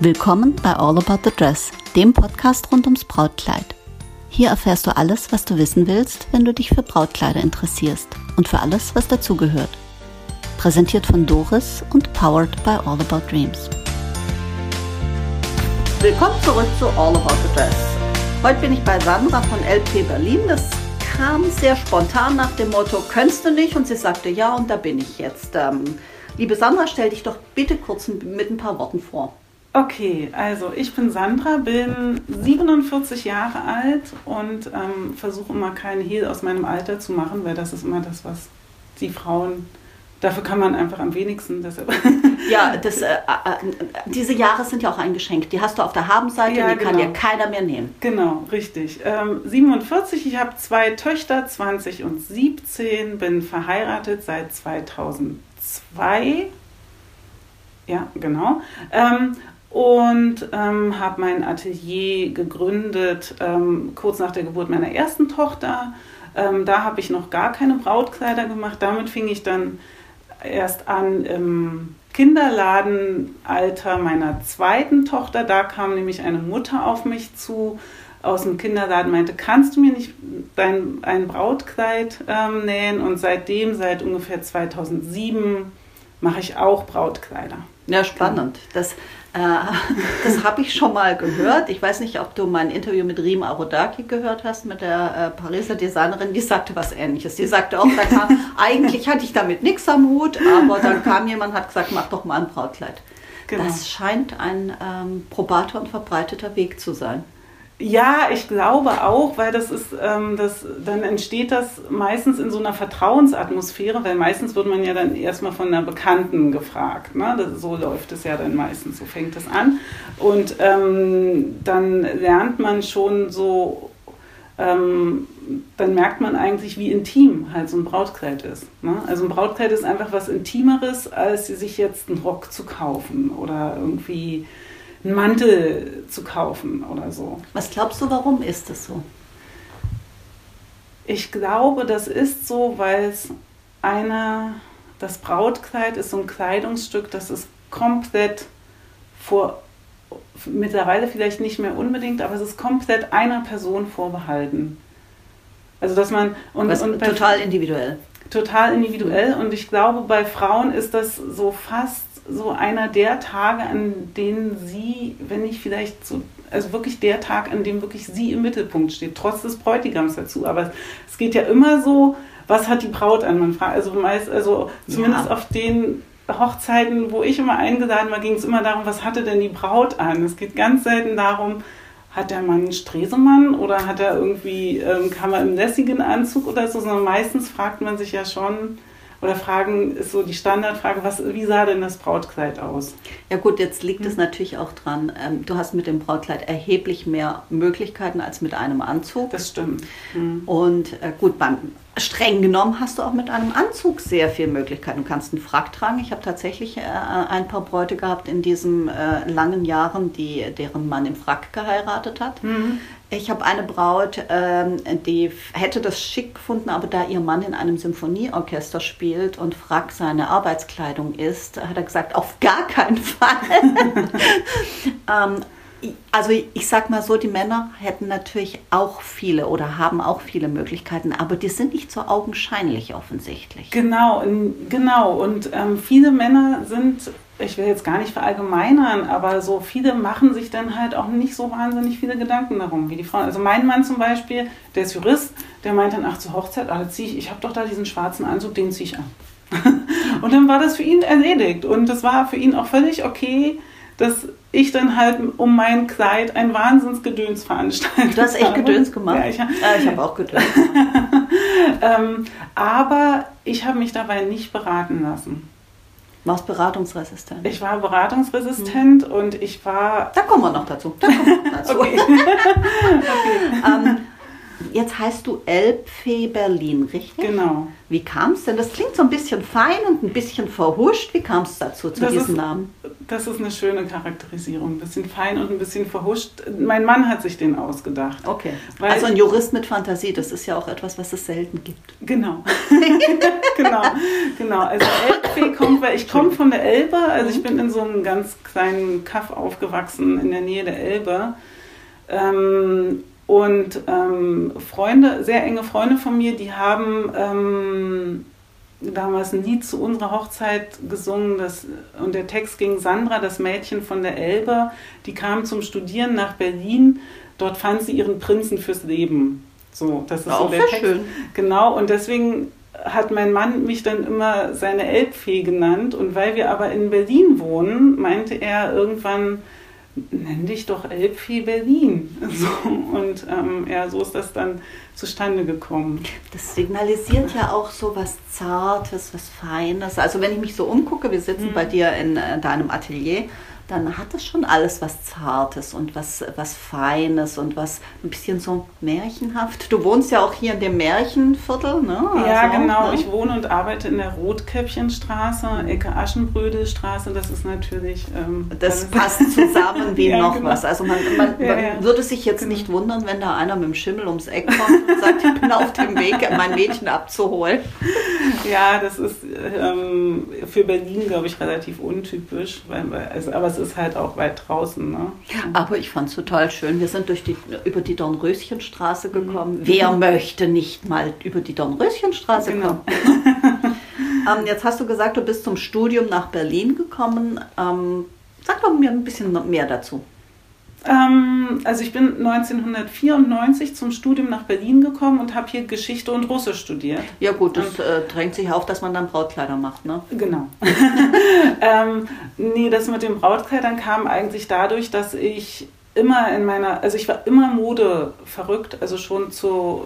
Willkommen bei All About the Dress, dem Podcast rund ums Brautkleid. Hier erfährst du alles, was du wissen willst, wenn du dich für Brautkleider interessierst und für alles, was dazugehört. Präsentiert von Doris und powered by All About Dreams. Willkommen zurück zu All About the Dress. Heute bin ich bei Sandra von LP Berlin. Das kam sehr spontan nach dem Motto, könntest du nicht? Und sie sagte ja und da bin ich jetzt. Ähm, liebe Sandra, stell dich doch bitte kurz mit ein paar Worten vor. Okay, also ich bin Sandra, bin 47 Jahre alt und ähm, versuche immer keinen Hehl aus meinem Alter zu machen, weil das ist immer das, was die Frauen, dafür kann man einfach am wenigsten. Deshalb. Ja, das, äh, äh, diese Jahre sind ja auch ein Geschenk. Die hast du auf der Habenseite ja, und die genau. kann dir keiner mehr nehmen. Genau, richtig. Ähm, 47, ich habe zwei Töchter, 20 und 17, bin verheiratet seit 2002. Ja, genau. Ähm, und ähm, habe mein Atelier gegründet ähm, kurz nach der Geburt meiner ersten Tochter. Ähm, da habe ich noch gar keine Brautkleider gemacht. Damit fing ich dann erst an im Kinderladenalter meiner zweiten Tochter. Da kam nämlich eine Mutter auf mich zu aus dem Kinderladen meinte, kannst du mir nicht dein, ein Brautkleid ähm, nähen? Und seitdem, seit ungefähr 2007, mache ich auch Brautkleider. Ja, spannend. Das das habe ich schon mal gehört. Ich weiß nicht, ob du mein Interview mit Riem Arodaki gehört hast, mit der äh, Pariser Designerin. Die sagte was Ähnliches. Die sagte auch, kam, eigentlich hatte ich damit nichts am Hut, aber dann kam jemand und hat gesagt, mach doch mal ein Brautkleid. Genau. Das scheint ein ähm, probater und verbreiteter Weg zu sein. Ja, ich glaube auch, weil das ist, ähm, das, dann entsteht das meistens in so einer Vertrauensatmosphäre, weil meistens wird man ja dann erstmal von einer Bekannten gefragt. Ne? Das, so läuft es ja dann meistens, so fängt es an. Und ähm, dann lernt man schon so, ähm, dann merkt man eigentlich, wie intim halt so ein Brautkleid ist. Ne? Also ein Brautkleid ist einfach was Intimeres, als sich jetzt einen Rock zu kaufen oder irgendwie einen Mantel zu kaufen oder so. Was glaubst du, warum ist das so? Ich glaube, das ist so, weil es eine, das Brautkleid ist so ein Kleidungsstück, das ist komplett vor, mittlerweile vielleicht nicht mehr unbedingt, aber es ist komplett einer Person vorbehalten. Also dass man und, Was, und total individuell. Total individuell und ich glaube, bei Frauen ist das so fast so einer der Tage, an denen sie, wenn nicht vielleicht so, also wirklich der Tag, an dem wirklich sie im Mittelpunkt steht, trotz des Bräutigams dazu. Aber es geht ja immer so, was hat die Braut an? Man fragt, also meist, also zumindest ja. auf den Hochzeiten, wo ich immer eingeladen war, ging es immer darum, was hatte denn die Braut an? Es geht ganz selten darum, hat der Mann einen Stresemann oder hat er irgendwie, ähm, kam er im lässigen Anzug oder so, sondern meistens fragt man sich ja schon, oder fragen, ist so die Standardfrage, was, wie sah denn das Brautkleid aus? Ja gut, jetzt liegt es natürlich auch dran, ähm, du hast mit dem Brautkleid erheblich mehr Möglichkeiten als mit einem Anzug. Das stimmt. Mhm. Und äh, gut, beim streng genommen hast du auch mit einem Anzug sehr viele Möglichkeiten. Du kannst einen Frack tragen. Ich habe tatsächlich äh, ein paar Bräute gehabt in diesen äh, langen Jahren, die, deren Mann im Frack geheiratet hat. Mhm. Ich habe eine Braut, ähm, die hätte das schick gefunden, aber da ihr Mann in einem Symphonieorchester spielt und Frack seine Arbeitskleidung ist, hat er gesagt, auf gar keinen Fall. ähm, also ich sag mal so, die Männer hätten natürlich auch viele oder haben auch viele Möglichkeiten, aber die sind nicht so augenscheinlich offensichtlich. Genau, genau. Und ähm, viele Männer sind, ich will jetzt gar nicht verallgemeinern, aber so viele machen sich dann halt auch nicht so wahnsinnig viele Gedanken darum wie die Frauen. Also mein Mann zum Beispiel, der ist Jurist, der meint dann, ach zur Hochzeit, ah, ich, ich habe doch da diesen schwarzen Anzug, den ziehe ich an. und dann war das für ihn erledigt und das war für ihn auch völlig okay dass ich dann halt um mein Kleid ein Wahnsinnsgedöns veranstaltet Du hast echt habe. Gedöns gemacht? Ja, ich, ja, ich habe auch Gedöns ähm, aber ich habe mich dabei nicht beraten lassen. Warst beratungsresistent? Ich war beratungsresistent hm. und ich war... Da kommen wir noch dazu. Da kommen wir noch dazu. okay. okay. ähm, jetzt heißt du Elbfee Berlin, richtig? Genau. Wie kam es denn? Das klingt so ein bisschen fein und ein bisschen verhuscht. Wie kam es dazu, zu Das diesem ist- Namen? Das ist eine schöne Charakterisierung. Ein bisschen fein und ein bisschen verhuscht. Mein Mann hat sich den ausgedacht. Okay. Weil- also ein Jurist mit Fantasie, das ist ja auch etwas, was es selten gibt. Genau. genau. Genau. Also Elbfee kommt, weil ich komme von der Elbe. Also ich bin in so einem ganz kleinen Kaff aufgewachsen in der Nähe der Elbe. Ähm, und ähm, Freunde, sehr enge Freunde von mir, die haben ähm, damals ein Lied zu unserer Hochzeit gesungen. Das, und der Text ging Sandra, das Mädchen von der Elbe, die kam zum Studieren nach Berlin. Dort fand sie ihren Prinzen fürs Leben. So, das ist so Auch der sehr Text. schön. Genau, und deswegen hat mein Mann mich dann immer seine Elbfee genannt. Und weil wir aber in Berlin wohnen, meinte er irgendwann, nenn dich doch Elbfee Berlin. So, und ähm, ja, so ist das dann zustande gekommen. Das signalisiert ja auch so was Zartes, was Feines. Also wenn ich mich so umgucke, wir sitzen Mhm. bei dir in äh, deinem Atelier, dann hat das schon alles was Zartes und was, was Feines und was ein bisschen so märchenhaft. Du wohnst ja auch hier in dem Märchenviertel, ne? ja, Also, genau. ne? Ich wohne und arbeite in der Rotkäppchenstraße, Ecke Aschenbrödelstraße. Das ist natürlich. Ähm, Das passt zusammen wie Ja, noch genau. was. Also man, man, Ja, man ja. würde sich jetzt Genau. nicht wundern, wenn da einer mit dem Schimmel ums Eck kommt und sagt, ich bin auf dem Weg, mein Mädchen abzuholen. Ja, das ist ähm, für Berlin, glaube ich, relativ untypisch. Weil- also, aber es ist halt auch weit draußen. Ne? Aber ich fand es total schön. Wir sind durch die, über die Dornröschenstraße Mhm. gekommen. Wer möchte nicht mal über die Dornröschenstraße Genau. kommen? ähm, jetzt hast du gesagt, du bist zum Studium nach Berlin gekommen. Ähm, sag doch mir ein bisschen mehr dazu. Ähm, also ich bin 1994 zum Studium nach Berlin gekommen und habe hier Geschichte und Russisch studiert. Ja gut, das äh, drängt sich auf, dass man dann Brautkleider macht, ne? Genau. ähm, nee, das mit den Brautkleidern kam eigentlich dadurch, dass ich immer in meiner, also ich war immer Mode verrückt, also schon zu,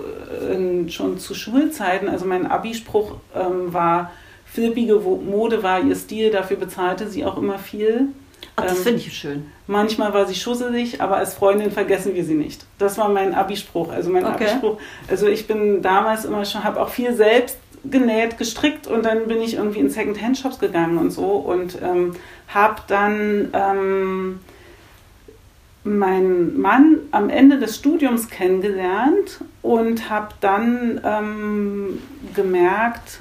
äh, schon zu Schulzeiten. Also mein Abi-Spruch ähm, war, flippige Wo- Mode war ihr Stil, dafür bezahlte sie auch immer viel. Ach, das Ähm, finde ich schön. Manchmal war sie schusselig, aber als Freundin vergessen wir sie nicht. Das war mein Abi-Spruch. Also mein Okay. Abi-Spruch. Also ich bin damals immer schon, habe auch viel selbst genäht, gestrickt und dann bin ich irgendwie in Second-Hand-Shops gegangen und so und ähm, habe dann ähm, meinen Mann am Ende des Studiums kennengelernt und habe dann ähm, gemerkt,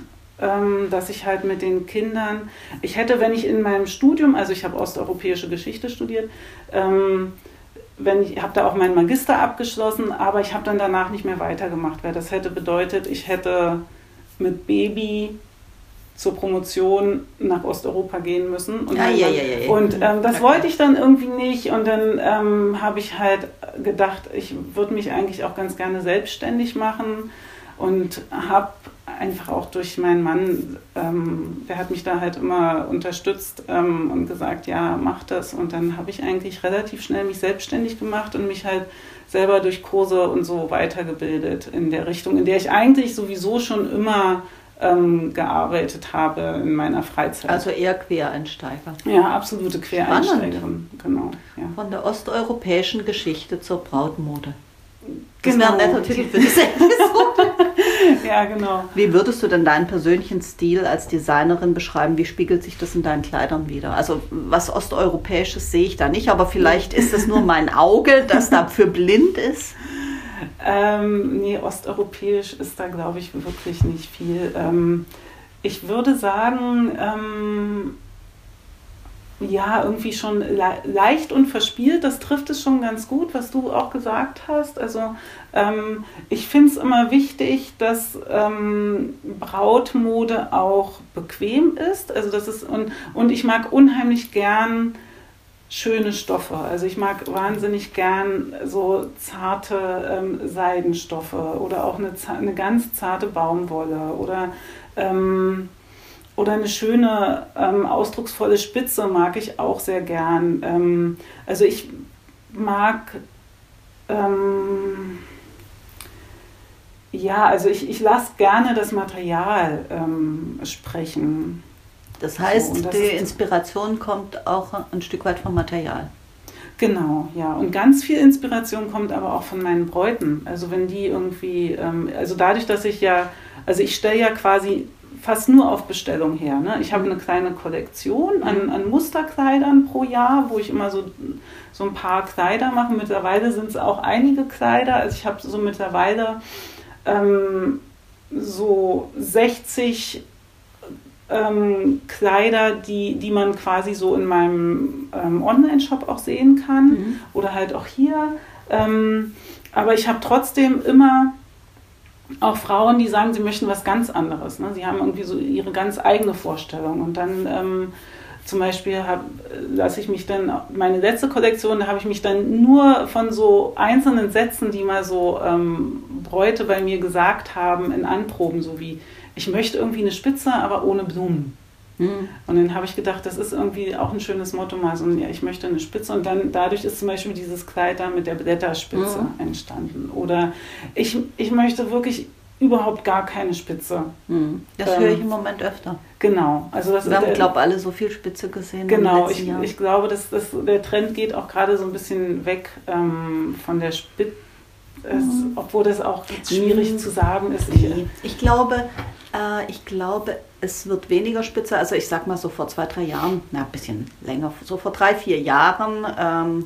dass ich halt mit den Kindern, ich hätte, wenn ich in meinem Studium, also ich habe osteuropäische Geschichte studiert, ähm, wenn ich habe da auch meinen Magister abgeschlossen, aber ich habe dann danach nicht mehr weitergemacht, weil das hätte bedeutet, ich hätte mit Baby zur Promotion nach Osteuropa gehen müssen. Und, mein ja, ja, ja, und ähm, das wollte ich dann irgendwie nicht. Und dann ähm, habe ich halt gedacht, ich würde mich eigentlich auch ganz gerne selbstständig machen. Und habe einfach auch durch meinen Mann, ähm, der hat mich da halt immer unterstützt ähm, und gesagt, ja, mach das. Und dann habe ich eigentlich relativ schnell mich selbstständig gemacht und mich halt selber durch Kurse und so weitergebildet in der Richtung, in der ich eigentlich sowieso schon immer ähm, gearbeitet habe in meiner Freizeit. Also eher Quereinsteiger. ja, absolute Quereinsteigerin, genau. Ja. Von der osteuropäischen Geschichte zur Brautmode. Das Genau. wäre ein netter Titel für diese Episode. ja, genau. Wie würdest du denn deinen persönlichen Stil als Designerin beschreiben? Wie spiegelt sich das in deinen Kleidern wieder? Also was Osteuropäisches sehe ich da nicht, aber vielleicht ist es nur mein Auge, das dafür blind ist. Ähm, nee, osteuropäisch ist da, glaube ich, wirklich nicht viel. Ähm, ich würde sagen, ähm, ja, irgendwie schon le leicht und verspielt, das trifft es schon ganz gut, was du auch gesagt hast. Also ähm, ich finde es immer wichtig, dass ähm, Brautmode auch bequem ist. Also das ist und, und ich mag unheimlich gern schöne Stoffe. Also ich mag wahnsinnig gern so zarte ähm, Seidenstoffe oder auch eine, eine ganz zarte Baumwolle oder, ähm, oder eine schöne, ähm, ausdrucksvolle Spitze mag ich auch sehr gern. Ähm, also ich mag, ähm, ja, also ich, ich lasse gerne das Material ähm, sprechen. Das heißt, So, das die Inspiration kommt auch ein Stück weit vom Material. Genau, ja. Und ganz viel Inspiration kommt aber auch von meinen Bräuten. Also wenn die irgendwie, ähm, also dadurch, dass ich ja, also ich stelle ja quasi fast nur auf Bestellung her. Ne? Ich habe eine kleine Kollektion an, an, Musterkleidern pro Jahr, wo ich immer so, so ein paar Kleider mache. Mittlerweile sind es auch einige Kleider. Also ich habe so mittlerweile ähm, so 60 ähm, Kleider, die, die man quasi so in meinem ähm, Online-Shop auch sehen kann mhm. oder halt auch hier. Ähm, aber ich habe trotzdem immer auch Frauen, die sagen, sie möchten was ganz anderes. Ne? Sie haben irgendwie so ihre ganz eigene Vorstellung. Und dann ähm, zum Beispiel lasse ich mich dann, meine letzte Kollektion, da habe ich mich dann nur von so einzelnen Sätzen, die mal so ähm, Bräute bei mir gesagt haben, in Anproben, so wie ich möchte irgendwie eine Spitze, aber ohne Blumen. Mhm. Und dann habe ich gedacht, das ist irgendwie auch ein schönes Motto, mal so, ja, ich möchte eine Spitze. Und dann dadurch ist zum Beispiel dieses Kleid da mit der Blätterspitze mhm. entstanden. Oder ich, ich möchte wirklich überhaupt gar keine Spitze. Mhm. Das ähm, höre ich im Moment öfter. Genau. Also das Wir haben, glaube ich, alle so viel Spitze gesehen. Genau, ich, ich glaube, dass, dass der Trend geht auch gerade so ein bisschen weg ähm, von der Spitze. Mhm. Obwohl das auch schwierig mhm. zu sagen ist. Ich, ich glaube, äh, ich glaube, es wird weniger spitze. Also ich sag mal so vor zwei, drei Jahren, na, ein bisschen länger, so vor drei, vier Jahren. Ähm,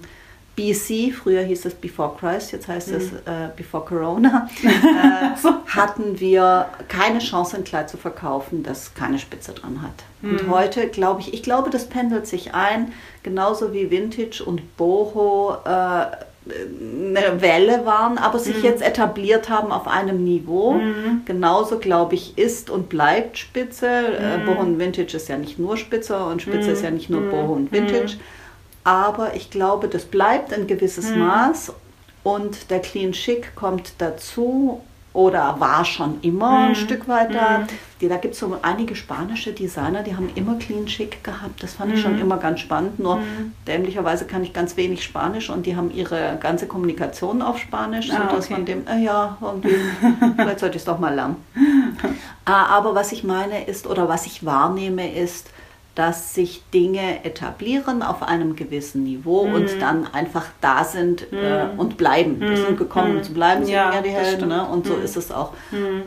BC, früher hieß es Before Christ, jetzt heißt mhm. es äh, Before Corona, äh, hatten wir keine Chance, ein Kleid zu verkaufen, das keine Spitze dran hat. Mhm. Und heute glaube ich, ich glaube, das pendelt sich ein, genauso wie Vintage und Boho äh, eine Welle waren, aber sich mhm. jetzt etabliert haben auf einem Niveau. Mhm. Genauso, glaube ich, ist und bleibt Spitze. Äh, mhm. Boho und Vintage ist ja nicht nur Spitze und Spitze ist ja nicht nur mhm. Boho und Vintage. Mhm. Aber ich glaube, das bleibt ein gewisses mhm. Maß und der Clean Chic kommt dazu oder war schon immer mhm. ein Stück weit da. Mhm. Die, da gibt es so einige spanische Designer, die haben immer Clean Chic gehabt. Das fand mhm. ich schon mhm. immer ganz spannend. Nur mhm. dämlicherweise kann ich ganz wenig Spanisch und die haben ihre ganze Kommunikation auf Spanisch, ah, sodass okay. man dem, äh, ja, vielleicht sollte ich es doch mal lernen. Ah, aber was ich meine ist, oder was ich wahrnehme, ist, dass sich Dinge etablieren auf einem gewissen Niveau mhm. und dann einfach da sind äh, mhm. äh, und bleiben. Die sind mhm. gekommen, um mhm. zu bleiben, sind ja, ja die Helden. Ne? Und so ist es auch.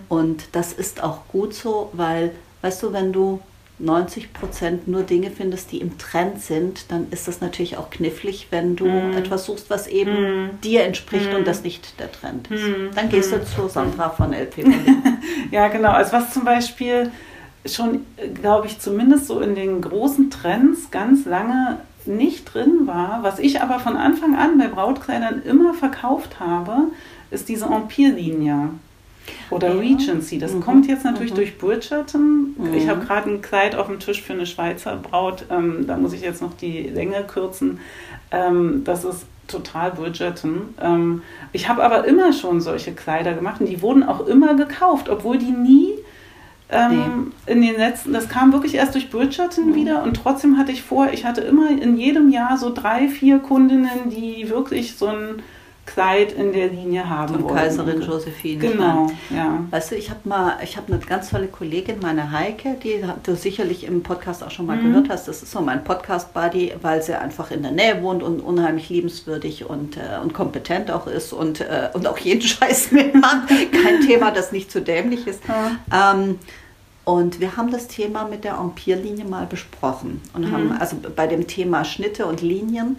Und das ist auch gut so, weil, weißt du, wenn du 90 Prozent nur Dinge findest, die im Trend sind, dann ist das natürlich auch knifflig, wenn du mm. etwas suchst, was eben mm. dir entspricht mm. und das nicht der Trend ist. Dann gehst du zu Sandra von LP. ja, genau. Also was zum Beispiel schon, glaube ich, zumindest so in den großen Trends ganz lange nicht drin war. Was ich aber von Anfang an bei Brautkleidern immer verkauft habe, ist diese Empire-Linie. Oder ja. Regency. Das mhm. kommt jetzt natürlich mhm. durch Bridgerton. Mhm. Ich habe gerade ein Kleid auf dem Tisch für eine Schweizer Braut. Ähm, da muss ich jetzt noch die Länge kürzen. Ähm, das ist total Bridgerton. Ähm, ich habe aber immer schon solche Kleider gemacht und die wurden auch immer gekauft, obwohl die nie ähm, nee. In den letzten, das kam wirklich erst durch Bridgerton mhm. wieder und trotzdem hatte ich vor, ich hatte immer in jedem Jahr so drei, vier Kundinnen, die wirklich so ein Kleid in der Linie haben Von wollten. Kaiserin Josephine. Genau, ja. Weißt du, ich habe mal, ich habe eine ganz tolle Kollegin, meine Heike, die du sicherlich im Podcast auch schon mal mhm. gehört hast. Das ist so mein Podcast-Buddy, weil sie einfach in der Nähe wohnt und unheimlich liebenswürdig und, äh, und kompetent auch ist und, äh, und auch jeden Scheiß mitmacht. Kein Thema, das nicht zu dämlich ist. Ja. Ähm, und wir haben das Thema mit der Empire-Linie mal besprochen und mhm. haben also bei dem Thema Schnitte und Linien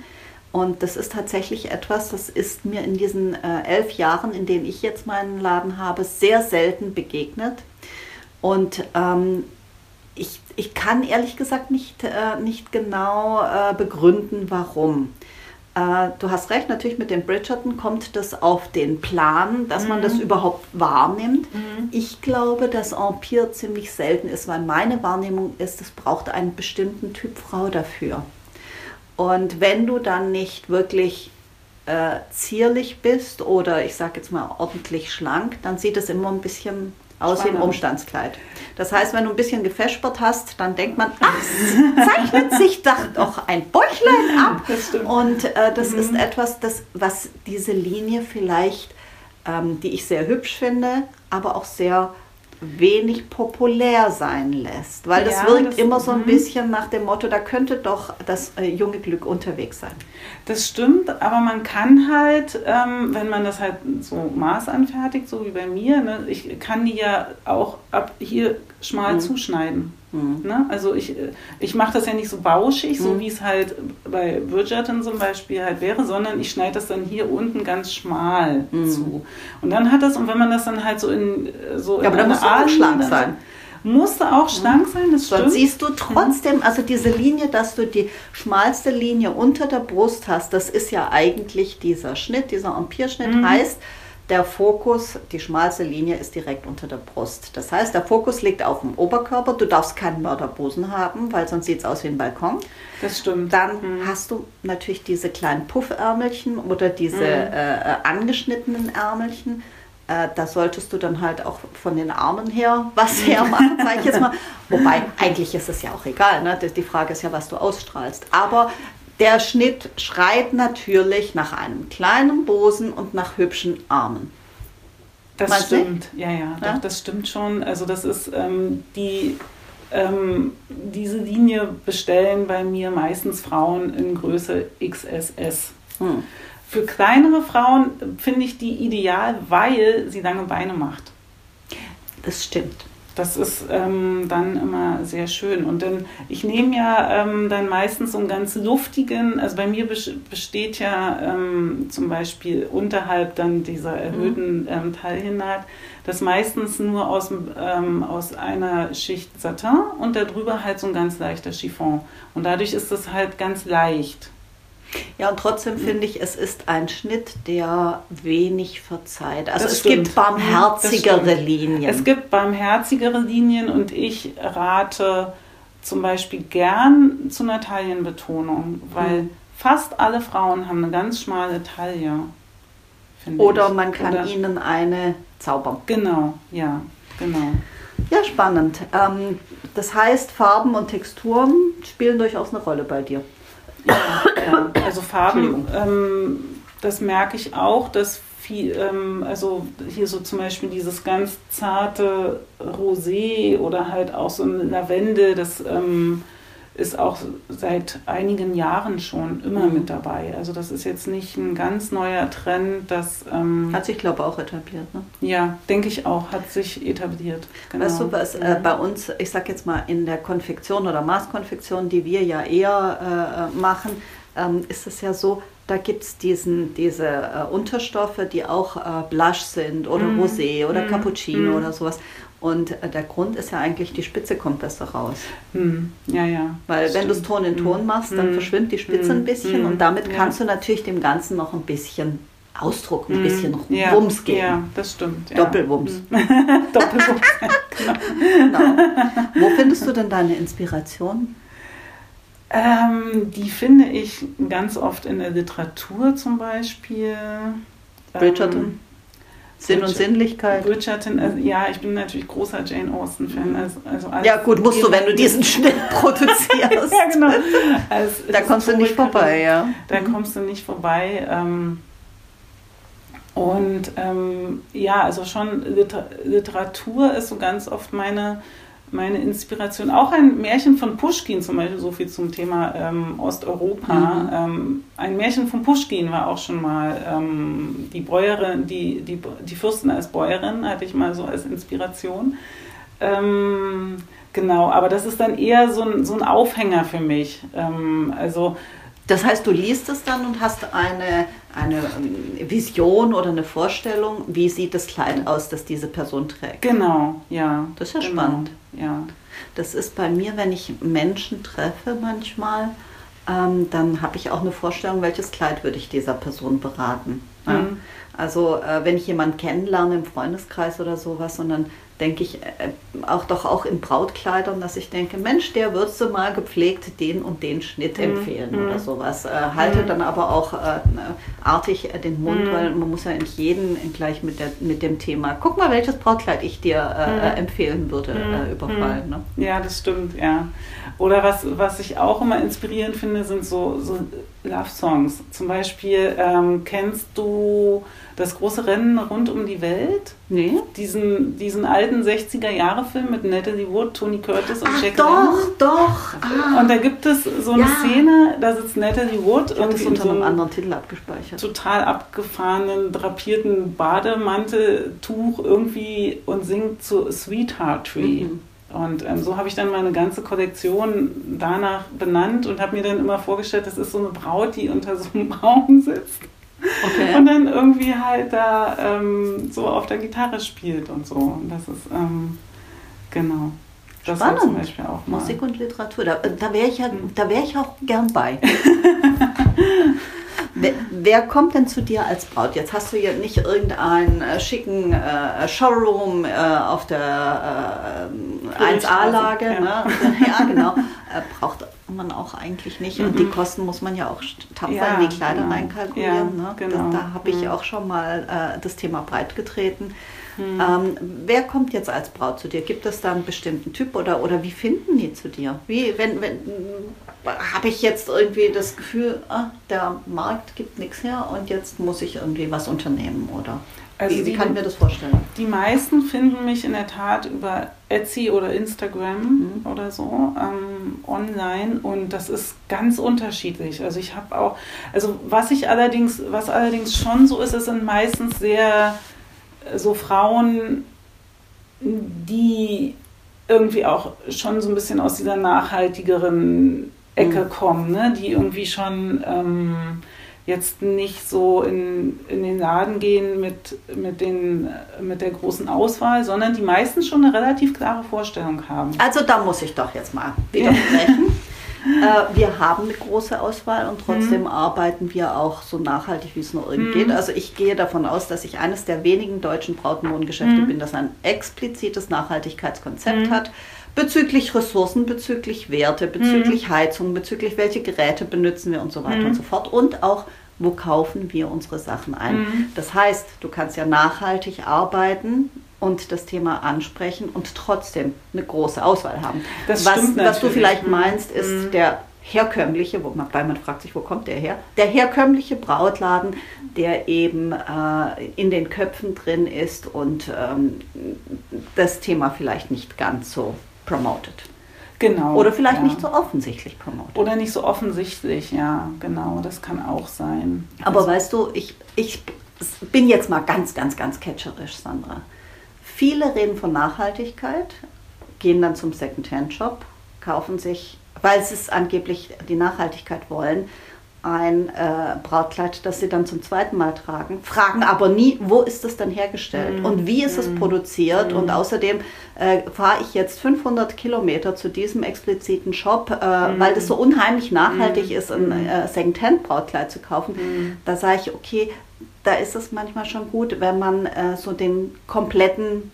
und das ist tatsächlich etwas, das ist mir in diesen äh, elf Jahren, in denen ich jetzt meinen Laden habe, sehr selten begegnet. Und ähm, ich, ich kann ehrlich gesagt nicht, äh, nicht genau äh, begründen, warum. Äh, du hast recht, natürlich mit den Bridgerton kommt das auf den Plan, dass mhm. man das mhm. überhaupt wahrnimmt. Mhm. Ich glaube, dass Empire ziemlich selten ist, weil meine Wahrnehmung ist, es braucht einen bestimmten Typ Frau dafür. Und wenn du dann nicht wirklich äh, zierlich bist oder ich sage jetzt mal ordentlich schlank, dann sieht es immer ein bisschen aus wie ein Umstandskleid. Das heißt, wenn du ein bisschen gefespert hast, dann denkt man, ach, zeichnet sich doch ein Bäuchlein ab. Und äh, das mhm. ist etwas, das, was diese Linie vielleicht, ähm, die ich sehr hübsch finde, aber auch sehr wenig populär sein lässt. Weil das Ja, wirkt das- immer so ein mhm. bisschen nach dem Motto, da könnte doch das äh, junge Glück unterwegs sein. Das stimmt, aber man kann halt, ähm, wenn man das halt so maßanfertigt, so wie bei mir, ne, ich kann die ja auch ab hier schmal Mhm. zuschneiden. Mhm. Ne? Also ich, äh, ich mache das ja nicht so bauschig, so Mhm. wie es halt bei Bridgerton zum Beispiel halt wäre, sondern ich schneide das dann hier unten ganz schmal Mhm. zu. Und dann hat das, und wenn man das dann halt so in äh, so Ja, in aber da eine muss auch schlank dann- sein. Musste auch schlank sein, das stimmt. siehst du trotzdem, also diese Linie, dass du die schmalste Linie unter der Brust hast, das ist ja eigentlich dieser Schnitt, dieser Empire-Schnitt Mhm. heißt, der Fokus, die schmalste Linie ist direkt unter der Brust. Das heißt, der Fokus liegt auf dem Oberkörper. Du darfst keinen Mörderbusen haben, weil sonst sieht es aus wie ein Balkon. Das stimmt. Dann Mhm. hast du natürlich diese kleinen Puffärmelchen oder diese Mhm. äh, äh, angeschnittenen Ärmelchen. Äh, da solltest du dann halt auch von den Armen her was hermachen, sag ich jetzt mal. Wobei, eigentlich ist es ja auch egal. Ne? Die Frage ist ja, was du ausstrahlst. Aber der Schnitt schreit natürlich nach einem kleinen Busen und nach hübschen Armen. Das Meinst du stimmt, ja, ja, Ja? Doch, das stimmt schon. Also das ist ähm, die ähm, diese Linie bestellen bei mir meistens Frauen in Größe XSS. Hm. Für kleinere Frauen finde ich die ideal, weil sie lange Beine macht. Das stimmt. Das ist ähm, dann immer sehr schön. Und dann, ich nehme ja ähm, dann meistens so einen ganz luftigen, also bei mir bes- besteht ja ähm, zum Beispiel unterhalb dann dieser erhöhten ähm, Taillennaht, das meistens nur aus, ähm, aus einer Schicht Satin und darüber halt so ein ganz leichter Chiffon. Und dadurch ist es halt ganz leicht. Ja, und trotzdem finde ich, es ist ein Schnitt, der wenig verzeiht. Also Das es stimmt. gibt barmherzigere Das stimmt. Linien. Es gibt barmherzigere Linien und ich rate zum Beispiel gern zu einer Taillenbetonung, weil Mhm. fast alle Frauen haben eine ganz schmale Taille. Oder ich. man kann Oder- ihnen eine zaubern. Genau, ja, genau. Ja, spannend. Ähm, das heißt, Farben und Texturen spielen durchaus eine Rolle bei dir. Ja, also Farben, ähm, das merke ich auch, dass viel, ähm, also hier so zum Beispiel dieses ganz zarte Rosé oder halt auch so ein Lavendel, das ähm, ist auch seit einigen Jahren schon immer Mhm. mit dabei. Also das ist jetzt nicht ein ganz neuer Trend, das ähm, Hat sich, glaube ich, auch etabliert. Ne? ja, denke ich auch, hat sich etabliert. Genau. Weißt du, was äh, bei uns, ich sag jetzt mal, in der Konfektion oder Maßkonfektion, die wir ja eher äh, machen, ähm, ist es ja so, da gibt es diese äh, Unterstoffe, die auch äh, Blush sind oder Mhm. Rosé oder Mhm. Cappuccino Mhm. oder sowas. Und äh, der Grund ist ja eigentlich, die Spitze kommt besser raus. Hm, ja, ja. Weil wenn du es Stimmt. Ton in Ton Hm. machst, dann Hm. verschwimmt die Spitze ein bisschen und damit Ja. kannst du natürlich dem Ganzen noch ein bisschen Ausdruck, ein bisschen ja, Wumms geben. Ja, das stimmt. Ja. Doppelwumms. Doppelwumms. Genau. Wo findest du denn deine Inspiration? Ähm, die finde ich ganz oft in der Literatur zum Beispiel. Bridgerton? Ähm, Sinn und Sinnlichkeit? Bridgerton, also, ja, ich bin natürlich großer Jane Austen-Fan. Also, also als Ja gut, musst du, wenn du diesen Schnitt produzierst. ja, genau. Als Da kommst du nicht vorbei, ja. Da kommst du nicht vorbei. Ähm, und ähm, ja, also schon Liter Literatur ist so ganz oft meine, meine Inspiration. Auch ein Märchen von Puschkin zum Beispiel, so viel zum Thema ähm, Osteuropa. Mhm. Ähm, ein Märchen von Puschkin war auch schon mal ähm, die Bäuerin, die, die, die Fürstin als Bäuerin, hatte ich mal so als Inspiration. Ähm, genau, aber das ist dann eher so ein, so ein Aufhänger für mich. Ähm, also Das heißt, du liest es dann und hast eine, eine ähm, Vision oder eine Vorstellung, wie sieht das Kleid aus, das diese Person trägt. Genau, ja. Das ist ja genau, spannend. Ja. Das ist bei mir, wenn ich Menschen treffe manchmal, ähm, dann habe ich auch eine Vorstellung, welches Kleid würde ich dieser Person beraten. Ja? Mhm. Also äh, wenn ich jemanden kennenlerne im Freundeskreis oder sowas und dann denke ich äh, auch doch auch in Brautkleidern, dass ich denke, Mensch, der würdest du mal gepflegt den und den Schnitt Mhm. empfehlen Mhm. oder sowas. Äh, halte Mhm. dann aber auch äh, artig äh, den Mund, Mhm. weil man muss ja nicht jeden gleich mit, der, mit dem Thema, guck mal, welches Brautkleid ich dir äh, Mhm. äh, empfehlen würde, Mhm. überfallen. Ne? Ja, das stimmt, ja. Oder was, was ich auch immer inspirierend finde, sind so, so Love-Songs. Zum Beispiel, ähm, kennst du das große Rennen rund um die Welt? Nee? Diesen, diesen alten alten 60er-Jahre-Film mit Natalie Wood, Tony Curtis und Ach, Jack doch, Lemmon. doch. Ah. Und da gibt es so eine Ja. Szene, da sitzt Natalie Wood irgendwie in unter so einem einem anderen Titel abgespeichert. total abgefahrenen, drapierten Bademanteltuch irgendwie und singt zu Sweetheart Tree. Mhm. Und ähm, so habe ich dann meine ganze Kollektion danach benannt und habe mir dann immer vorgestellt, das ist so eine Braut, die unter so einem Baum sitzt Okay. und dann irgendwie halt da ähm, so auf der Gitarre spielt und so. Und das ist, ähm, genau. Das war zum Spannend. Beispiel auch mal. Musik und Literatur, da, da wäre ich, ja, da wär ich auch gern bei. wer, wer kommt denn zu dir als Braut? Jetzt hast du ja nicht irgendeinen äh, schicken äh, Showroom äh, auf der äh, 1A-Lage. Ja. Ne? ja, genau. Äh, braucht man auch eigentlich nicht. Und die Mhm. Kosten muss man ja auch tapfer Ja, in die Kleider genau. reinkalkulieren. Ja, ne? genau. Da, da habe ich Mhm. auch schon mal äh, das Thema breit getreten. Hm. Ähm, wer kommt jetzt als Braut zu dir? Gibt es da einen bestimmten Typ oder, oder wie finden die zu dir? Wie, wenn, wenn, habe ich jetzt irgendwie das Gefühl, ah, der Markt gibt nichts her und jetzt muss ich irgendwie was unternehmen oder Also wie, wie die- kann ich mir das vorstellen? Die meisten finden mich in der Tat über Etsy oder Instagram Mhm. oder so ähm, online und das ist ganz unterschiedlich. Also ich habe auch, also was ich allerdings, was allerdings schon so ist, es sind meistens sehr so Frauen, die irgendwie auch schon so ein bisschen aus dieser nachhaltigeren Ecke Mhm. kommen, ne? die irgendwie schon ähm, jetzt nicht so in, in den Laden gehen mit, mit, den, mit der großen Auswahl, sondern die meisten schon eine relativ klare Vorstellung haben. Also da muss ich doch jetzt mal widersprechen. äh, wir haben eine große Auswahl und trotzdem arbeiten wir auch so nachhaltig, wie es nur irgend Mhm. geht. Also ich gehe davon aus, dass ich eines der wenigen deutschen Brautmodengeschäfte Mhm. bin, das ein explizites Nachhaltigkeitskonzept Mhm. hat. Bezüglich Ressourcen, bezüglich Werte, bezüglich Heizung, bezüglich welche Geräte benutzen wir und so weiter Mhm. und so fort. Und auch, wo kaufen wir unsere Sachen ein. Mhm. Das heißt, du kannst ja nachhaltig arbeiten und das Thema ansprechen und trotzdem eine große Auswahl haben. Das was, stimmt was du vielleicht Mhm. meinst, ist Mhm. der herkömmliche, wobei man fragt sich, wo kommt der her? Der herkömmliche Brautladen, der eben äh, in den Köpfen drin ist und ähm, das Thema vielleicht nicht ganz so promotet. Genau. Oder vielleicht ja. nicht so offensichtlich promotet. Oder nicht so offensichtlich, ja, genau, das kann auch sein. Aber Also, weißt du, ich, ich bin jetzt mal ganz, ganz, ganz catcherisch, Sandra. Viele reden von Nachhaltigkeit, gehen dann zum Secondhand-Shop, kaufen sich, weil sie es angeblich die Nachhaltigkeit wollen, ein äh, Brautkleid, das sie dann zum zweiten Mal tragen, fragen aber nie, wo ist es denn hergestellt Mhm. und wie ist es Mhm. produziert Mhm. und außerdem äh, fahre ich jetzt 500 Kilometer zu diesem expliziten Shop, äh, Mhm. weil das so unheimlich nachhaltig Mhm. ist, ein Mhm. äh, Secondhand-Brautkleid zu kaufen. Mhm. Da sage ich, okay, da ist es manchmal schon gut, wenn man äh, so den kompletten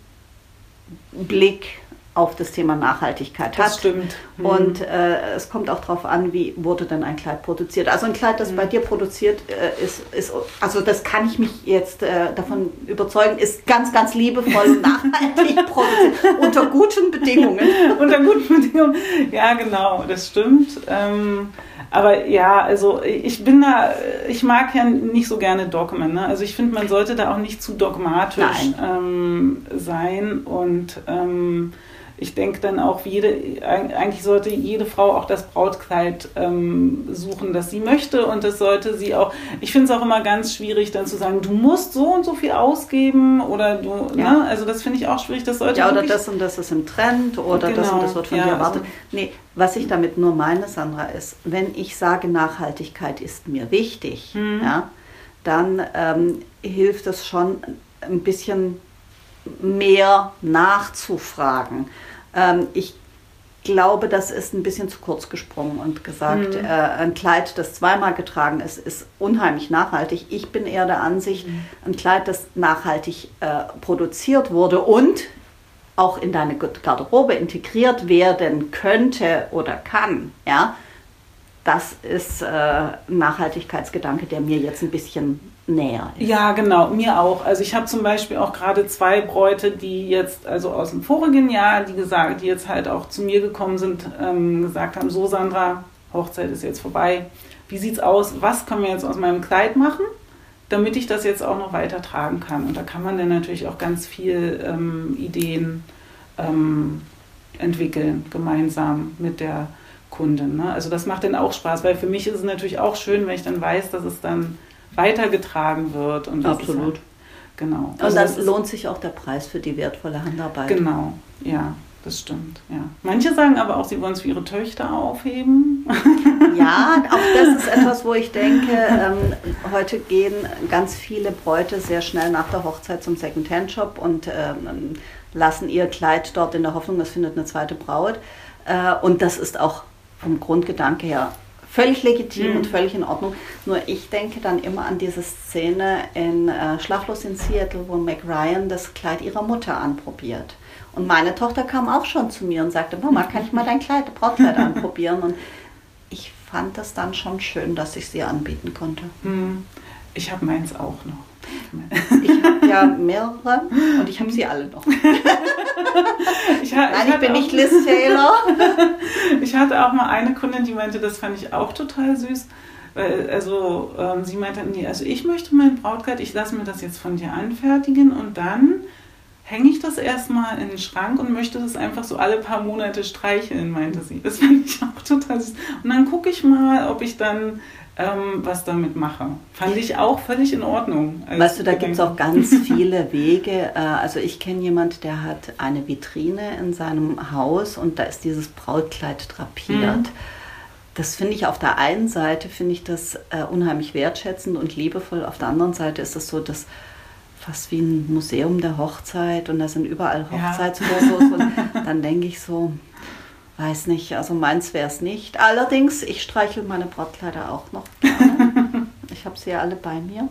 Blick auf das Thema Nachhaltigkeit das hat. stimmt. Mhm. Und äh, es kommt auch darauf an, wie wurde denn ein Kleid produziert. Also ein Kleid, das Mhm. bei dir produziert äh, ist, ist, also das kann ich mich jetzt äh, davon überzeugen, ist ganz, ganz liebevoll nachhaltig produziert, unter guten Bedingungen. Unter guten Bedingungen. Ja, genau, das stimmt. Ähm, aber ja, also ich bin da, ich mag ja nicht so gerne Dogmen. Ne? Also ich finde, man sollte da auch nicht zu dogmatisch ähm, sein. Und ähm, ich denke dann auch, jede, eigentlich sollte jede Frau auch das Brautkleid ähm, suchen, das sie möchte. Und das sollte sie auch, ich finde es auch immer ganz schwierig, dann zu sagen, du musst so und so viel ausgeben oder du, Ja. ne? Also das finde ich auch schwierig. Das sollte Ja, oder das und das ist im Trend oder das und Genau, das wird von ja, dir erwartet. also- nee, was ich damit nur meine, Sandra, ist, wenn ich sage, Nachhaltigkeit ist mir wichtig, Mhm. ja, dann ähm, hilft es schon ein bisschen mehr nachzufragen. Ähm, ich glaube, das ist ein bisschen zu kurz gesprungen und gesagt, Mhm. äh, ein Kleid, das zweimal getragen ist, ist unheimlich nachhaltig. Ich bin eher der Ansicht, ein Kleid, das nachhaltig äh, produziert wurde und auch in deine Garderobe integriert werden könnte oder kann, ja, das ist äh, ein Nachhaltigkeitsgedanke, der mir jetzt ein bisschen näher ist. Ja, genau, mir auch. Also ich habe zum Beispiel auch gerade zwei Bräute, die jetzt, also aus dem vorigen Jahr, die gesagt, die jetzt halt auch zu mir gekommen sind, ähm, gesagt haben, so Sandra, Hochzeit ist jetzt vorbei. Wie sieht's aus? Was können wir jetzt aus meinem Kleid machen? damit ich das jetzt auch noch weiter tragen kann. Und da kann man dann natürlich auch ganz viel ähm, Ideen ähm, entwickeln, gemeinsam mit der Kundin. Ne? Also das macht dann auch Spaß, weil für mich ist es natürlich auch schön, wenn ich dann weiß, dass es dann weitergetragen wird. Und Absolut. Halt, genau. Und also dann lohnt sich auch der Preis für die wertvolle Handarbeit. Genau, ja. Das stimmt, ja. Manche sagen aber auch, sie wollen es für ihre Töchter aufheben. Ja, auch das ist etwas, wo ich denke, ähm, heute gehen ganz viele Bräute sehr schnell nach der Hochzeit zum Second-Hand-Shop und ähm, lassen ihr Kleid dort in der Hoffnung, es findet eine zweite Braut. Äh, und das ist auch vom Grundgedanke her völlig legitim mhm. und völlig in Ordnung. Nur ich denke dann immer an diese Szene in äh, Schlaflos in Seattle, wo Mac Ryan das Kleid ihrer Mutter anprobiert. Und meine Tochter kam auch schon zu mir und sagte, Mama, kann ich mal dein Kleid, Brautkleid anprobieren? Und ich fand das dann schon schön, dass ich sie anbieten konnte. Hm. Ich habe meins auch noch. Ich habe ja mehrere und ich habe sie alle noch. ich, ha, Nein, ich, ich bin nicht Liz Taylor. ich hatte auch mal eine Kundin, die meinte, das fand ich auch total süß. Also ähm, sie meinte, nee, also ich möchte mein Brautkleid, ich lasse mir das jetzt von dir anfertigen und dann hänge ich das erstmal in den Schrank und möchte das einfach so alle paar Monate streicheln, meinte sie. Das fand ich auch total süß. Und dann gucke ich mal, ob ich dann ähm, was damit mache. Fand ich auch völlig in Ordnung. Weißt du, da gibt es auch ganz viele Wege. Äh, also ich kenne jemand, der hat eine Vitrine in seinem Haus und da ist dieses Brautkleid drapiert. Mhm. Das finde ich auf der einen Seite, finde ich das äh, unheimlich wertschätzend und liebevoll. Auf der anderen Seite ist es so, dass fast wie ein Museum der Hochzeit und da sind überall Hochzeitsfotos ja. und dann denke ich so, weiß nicht, also meins wäre es nicht. Allerdings, ich streichel meine Brautkleider auch noch gerne. ich habe sie ja alle bei mir.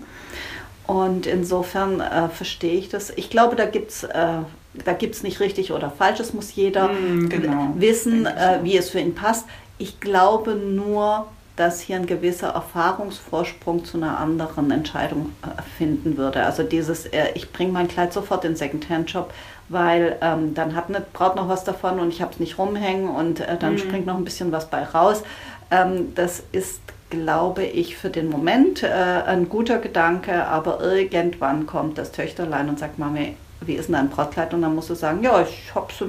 Und insofern äh, verstehe ich das. Ich glaube, da gibt es äh, da gibt's nicht richtig oder falsch. Es muss jeder mm, genau. wissen, äh, wie es für ihn passt. Ich glaube nur, dass hier ein gewisser Erfahrungsvorsprung zu einer anderen Entscheidung äh, finden würde. Also dieses, äh, ich bringe mein Kleid sofort in den Secondhand-Shop, weil ähm, dann hat eine Braut noch was davon und ich habe es nicht rumhängen und äh, dann mhm. springt noch ein bisschen was bei raus. Ähm, das ist, glaube ich, für den Moment äh, ein guter Gedanke, aber irgendwann kommt das Töchterlein und sagt, Mami, wie ist denn dein Brautkleid? Und dann musst du sagen, ja, ich habe es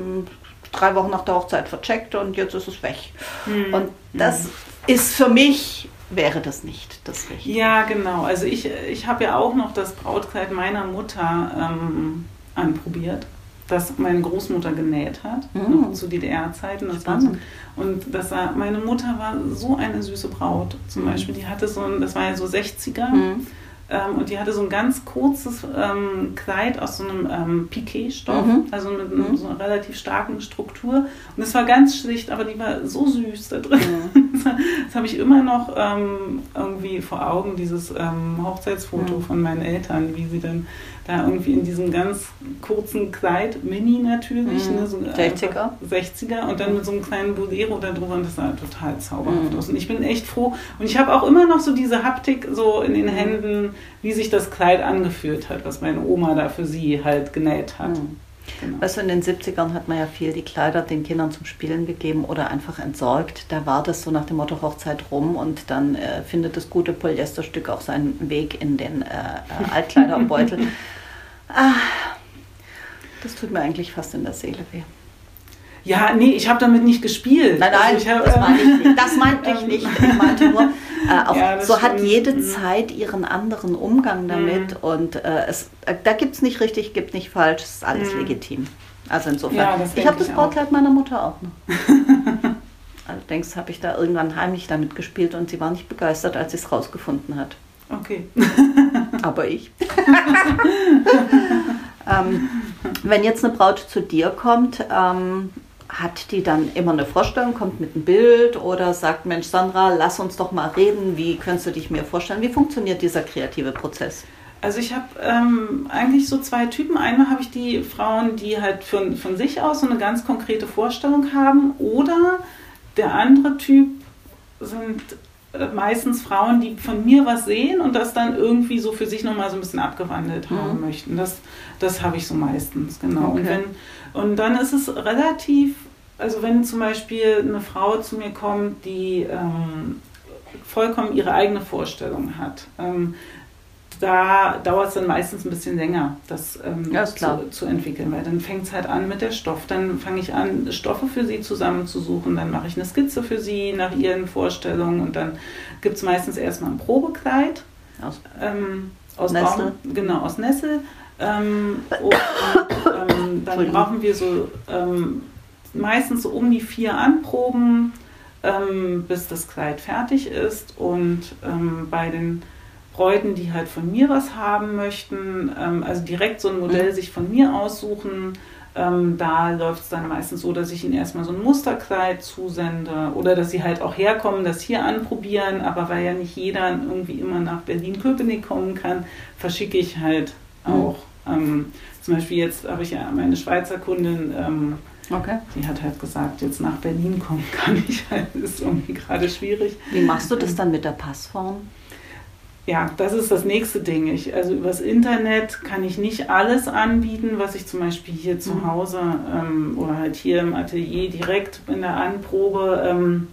drei Wochen nach der Hochzeit vercheckt und jetzt ist es weg. Mhm. Und das mhm ist für mich, wäre das nicht das Richtige. Ja, genau. Also ich, ich habe ja auch noch das Brautkleid meiner Mutter ähm, anprobiert, das meine Großmutter genäht hat, mhm. zu DDR-Zeiten. So, und das war, meine Mutter war so eine süße Braut. Zum mhm. Beispiel, die hatte so ein, das war ja so 60er. Mhm. Ähm, und die hatte so ein ganz kurzes ähm, Kleid aus so einem ähm, Piquet-Stoff, mhm. also mit mhm. so einer relativ starken Struktur. Und es war ganz schlicht, aber die war so süß da drin. Mhm. das, das habe ich immer noch ähm, irgendwie vor Augen, dieses ähm, Hochzeitsfoto von meinen Eltern, wie sie dann da irgendwie in diesem ganz kurzen Kleid, Mini natürlich, mhm. ne, so 60er. 60er und dann mit so einem kleinen Bolero da drüber und das sah total zauberhaft mhm. aus. Und ich bin echt froh. Und ich habe auch immer noch so diese Haptik so in den mhm. Händen, wie sich das Kleid angefühlt hat, was meine Oma da für sie halt genäht hat. Mhm. Genau. Du, in den 70ern hat man ja viel die Kleider den Kindern zum Spielen gegeben oder einfach entsorgt. Da war das so nach dem Motto Hochzeit rum und dann äh, findet das gute Polyesterstück auch seinen Weg in den äh, äh, Altkleiderbeutel. ah, das tut mir eigentlich fast in der Seele weh. Ja, nee, ich habe damit nicht gespielt. Nein, nein, also hab, das, meinte ich nicht. das meinte ich nicht. Ich meinte nur, äh, auch, ja, so hat jede mhm. Zeit ihren anderen Umgang damit mhm. und äh, es, äh, da gibt es nicht richtig, gibt nicht falsch, ist alles mhm. legitim. Also insofern, ja, ich habe das Brautkleid meiner Mutter auch noch. Allerdings habe ich da irgendwann heimlich damit gespielt und sie war nicht begeistert, als sie es rausgefunden hat. Okay. Aber ich. ähm, wenn jetzt eine Braut zu dir kommt, ähm, hat die dann immer eine Vorstellung, kommt mit einem Bild oder sagt, Mensch Sandra, lass uns doch mal reden, wie könntest du dich mir vorstellen? Wie funktioniert dieser kreative Prozess? Also ich habe ähm, eigentlich so zwei Typen. Einmal habe ich die Frauen, die halt von, von sich aus so eine ganz konkrete Vorstellung haben oder der andere Typ sind meistens Frauen, die von mir was sehen und das dann irgendwie so für sich nochmal so ein bisschen abgewandelt mhm. haben möchten. Das, das habe ich so meistens, genau. Okay. Und, wenn, und dann ist es relativ, also wenn zum Beispiel eine Frau zu mir kommt, die ähm, vollkommen ihre eigene Vorstellung hat, ähm, da dauert es dann meistens ein bisschen länger, das ähm, Ja, zu, zu entwickeln, weil dann fängt es halt an mit der Stoff. Dann fange ich an, Stoffe für sie zusammenzusuchen, dann mache ich eine Skizze für sie nach ihren Vorstellungen und dann gibt es meistens erstmal ein Probekleid Aus ähm, aus Nessel. Baum, genau, aus Nessel. Ähm, und, ähm, dann brauchen wir so ähm, meistens so um die vier Anproben, ähm, bis das Kleid fertig ist. Und bei den Bräuten, die halt von mir was haben möchten, ähm, also direkt so ein Modell Mhm. sich von mir aussuchen, ähm, da läuft es dann meistens so, dass ich ihnen erstmal so ein Musterkleid zusende oder dass sie halt auch herkommen, das hier anprobieren. Aber weil ja nicht jeder irgendwie immer nach Berlin-Köpenick kommen kann, verschicke ich halt Mhm. auch. Ähm, zum Beispiel jetzt habe ich ja meine Schweizer Kundin, ähm, Okay. die hat halt gesagt, jetzt nach Berlin kommen kann ich halt, ist irgendwie gerade schwierig. Wie machst du das dann mit der Passform? Ja, das ist das nächste Ding. Ich, also übers Internet kann ich nicht alles anbieten, was ich zum Beispiel hier zu Mhm. Hause ähm, oder halt hier im Atelier direkt in der Anprobe ähm,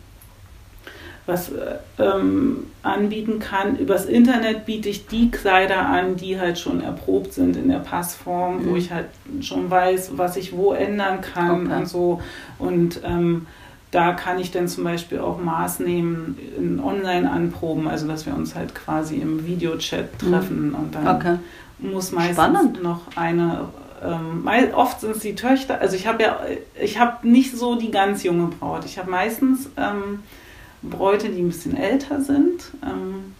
was äh, ähm, anbieten kann. Übers Internet biete ich die Kleider an, die halt schon erprobt sind in der Passform, wo Mhm. ich halt schon weiß, was ich wo ändern kann Okay. und so. Und ähm, da kann ich dann zum Beispiel auch Maß nehmen in Online-Anproben, also dass wir uns halt quasi im Videochat treffen und dann Okay. muss meistens Spannend. noch eine, ähm, oft sind es die Töchter, also ich habe ja, ich habe nicht so die ganz junge Braut, ich habe meistens ähm, Bräute, die ein bisschen älter sind. Ähm,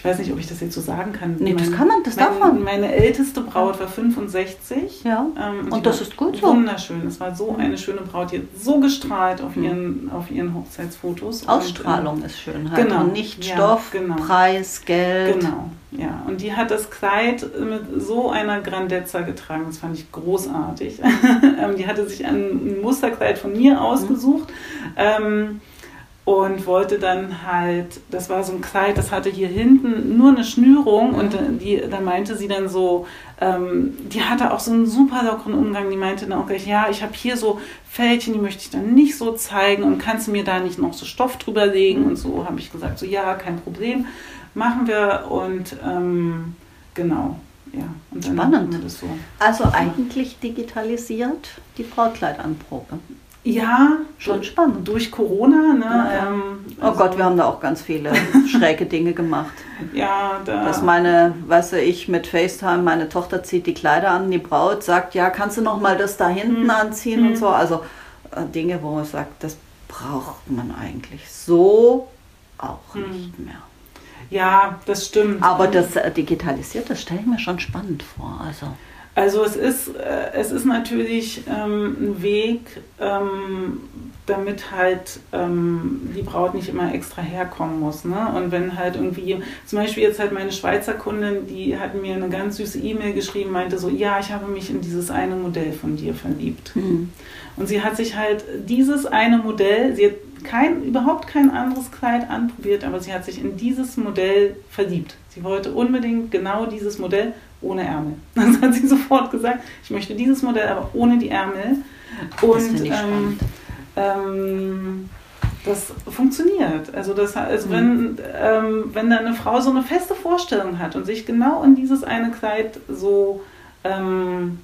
ich weiß nicht, ob ich das jetzt so sagen kann. Nee, das Mein- kann man, das mein, darf man. Meine älteste Braut war 65. Ja. Ähm, Und die das ist gut so. Wunderschön. Es war so eine schöne Braut. Die hat so gestrahlt auf Mhm. ihren, auf ihren Hochzeitsfotos. Und, Ausstrahlung ist schön halt. genau. Und nicht Ja, Stoff, genau. Preis, Geld. Genau, ja. Und die hat das Kleid mit so einer Grandezza getragen. Das fand ich großartig. Ähm, die hatte sich ein, Musterkleid von mir ausgesucht. Ähm, und wollte dann halt, das war so ein Kleid, das hatte hier hinten nur eine Schnürung und die, da meinte sie dann so, ähm, die hatte auch so einen super lockeren Umgang, die meinte dann auch gleich, ja, ich habe hier so Fältchen, die möchte ich dann nicht so zeigen und kannst du mir da nicht noch so Stoff drüber legen und so, habe ich gesagt, so ja, kein Problem, machen wir und ähm, genau, ja. Und dann Spannend. so. Also eigentlich digitalisiert die Brautkleidanprobe. Ja, Schon spannend. durch Corona, ne? Ja. Ähm, Oh also, Gott, wir haben da auch ganz viele schräge Dinge gemacht. ja, da, Dass meine, weißt du, ich mit FaceTime, meine Tochter zieht die Kleider an, die Braut sagt, ja, kannst du noch mal das da hinten Mhm. anziehen und Mhm. so. Also äh, Dinge, wo man sagt, das braucht man eigentlich so auch Mhm. nicht mehr. Ja, das stimmt. Aber das äh, Digitalisierte stelle ich mir schon spannend vor. Also Also es ist, äh, es ist natürlich ähm, ein Weg, ähm, damit halt ähm, die Braut nicht immer extra herkommen muss. Ne? Und wenn halt irgendwie, zum Beispiel jetzt halt meine Schweizer Kundin, die hat mir eine ganz süße E-Mail geschrieben, meinte so, ja, ich habe mich in dieses eine Modell von dir verliebt. hm. Und sie hat sich halt dieses eine Modell, sie hat kein, überhaupt kein anderes Kleid anprobiert, aber sie hat sich in dieses Modell verliebt. Sie wollte unbedingt genau dieses Modell ohne Ärmel. Das hat sie sofort gesagt, ich möchte dieses Modell, aber ohne die Ärmel. Und das ähm, ähm, das funktioniert. Also, das, also Mhm. wenn, ähm, wenn da eine Frau so eine feste Vorstellung hat und sich genau in dieses eine Kleid so ähm,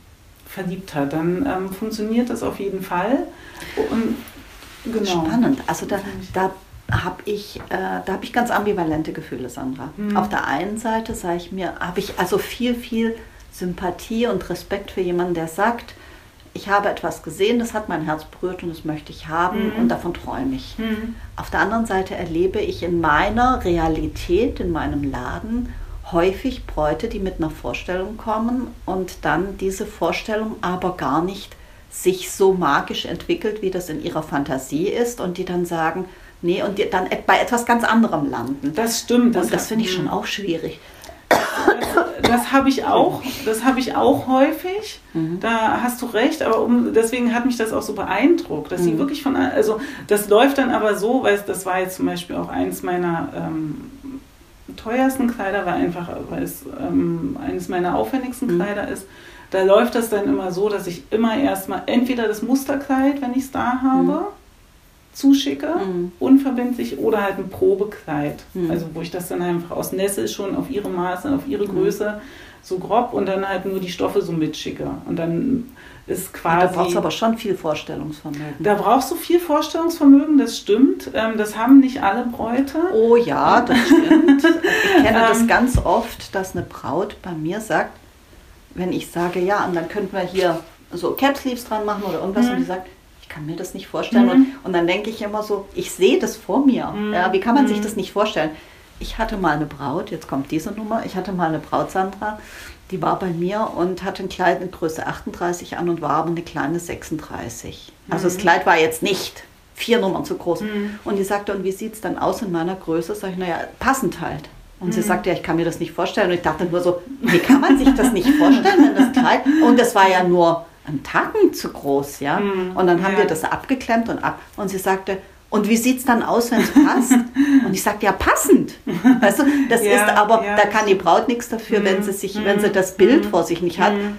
verliebt hat, dann ähm, funktioniert das auf jeden Fall. Und genau. Spannend. Also da, da habe ich, äh, da habe ich ganz ambivalente Gefühle, Sandra. Mhm. Auf der einen Seite sage ich mir, habe ich also viel, viel Sympathie und Respekt für jemanden, der sagt, ich habe etwas gesehen, das hat mein Herz berührt und das möchte ich haben Mhm. und davon träume ich. Mhm. Auf der anderen Seite erlebe ich in meiner Realität, in meinem Laden, häufig Bräute, die mit einer Vorstellung kommen und dann diese Vorstellung aber gar nicht sich so magisch entwickelt, wie das in ihrer Fantasie ist und die dann sagen, nee, und dann bei etwas ganz anderem landen. Das stimmt. und das finde ich schon Mhm. auch schwierig. Das, das habe ich auch. Das habe ich auch häufig. Mhm. Da hast du recht, aber um, deswegen hat mich das auch so beeindruckt, dass sie Mhm. wirklich von, also das läuft dann aber so, weil das war jetzt zum Beispiel auch eins meiner ähm, teuersten Kleider, war einfach, weil es ähm, eines meiner aufwendigsten Mhm. Kleider ist. Da läuft das dann immer so, dass ich immer erstmal entweder das Musterkleid, wenn ich es da habe, Mhm. Zuschicke, mhm. unverbindlich, oder halt ein Probekleid. Mhm. Also wo ich das dann einfach aus Nessel schon auf ihre Maße, auf ihre mhm. Größe so grob und dann halt nur die Stoffe so mitschicke. Und dann ist quasi. Ja, da brauchst du aber schon viel Vorstellungsvermögen. Da brauchst du viel Vorstellungsvermögen, das stimmt. Ähm, das haben nicht alle Bräute. Oh ja, das stimmt. ich kenne das ähm. ganz oft, dass eine Braut bei mir sagt, wenn ich sage, ja, und dann könnten wir hier so Cap Sleeves dran machen oder irgendwas, mhm. und die sagt, ich kann mir das nicht vorstellen. Mhm. Und, und dann denke ich immer so, ich sehe das vor mir. Mhm. Ja, wie kann man sich mhm. das nicht vorstellen? Ich hatte mal eine Braut, jetzt kommt diese Nummer, ich hatte mal eine Braut, Sandra, die war bei mir und hatte ein Kleid in Größe 38 an und war aber eine kleine 36. Also das mhm. Kleid war jetzt nicht vier Nummern zu groß. Mhm. Und die sagte, und wie sieht es dann aus in meiner Größe? Sag ich, naja, passend halt. Und mhm. sie sagte, ja, ich kann mir das nicht vorstellen. Und ich dachte nur so, wie kann man sich das nicht vorstellen, wenn das Kleid... Und das war ja nur ein Tacken zu groß, ja. Mhm. Und dann haben ja. wir das abgeklemmt und ab. Und sie sagte, und wie sieht es dann aus, wenn es passt? Und ich sagte, ja, passend. Weißt du, das ja, ist aber, ja. da kann die Braut nichts dafür, wenn sie sich, wenn sie das Bild mhm. vor sich nicht hat. Mhm.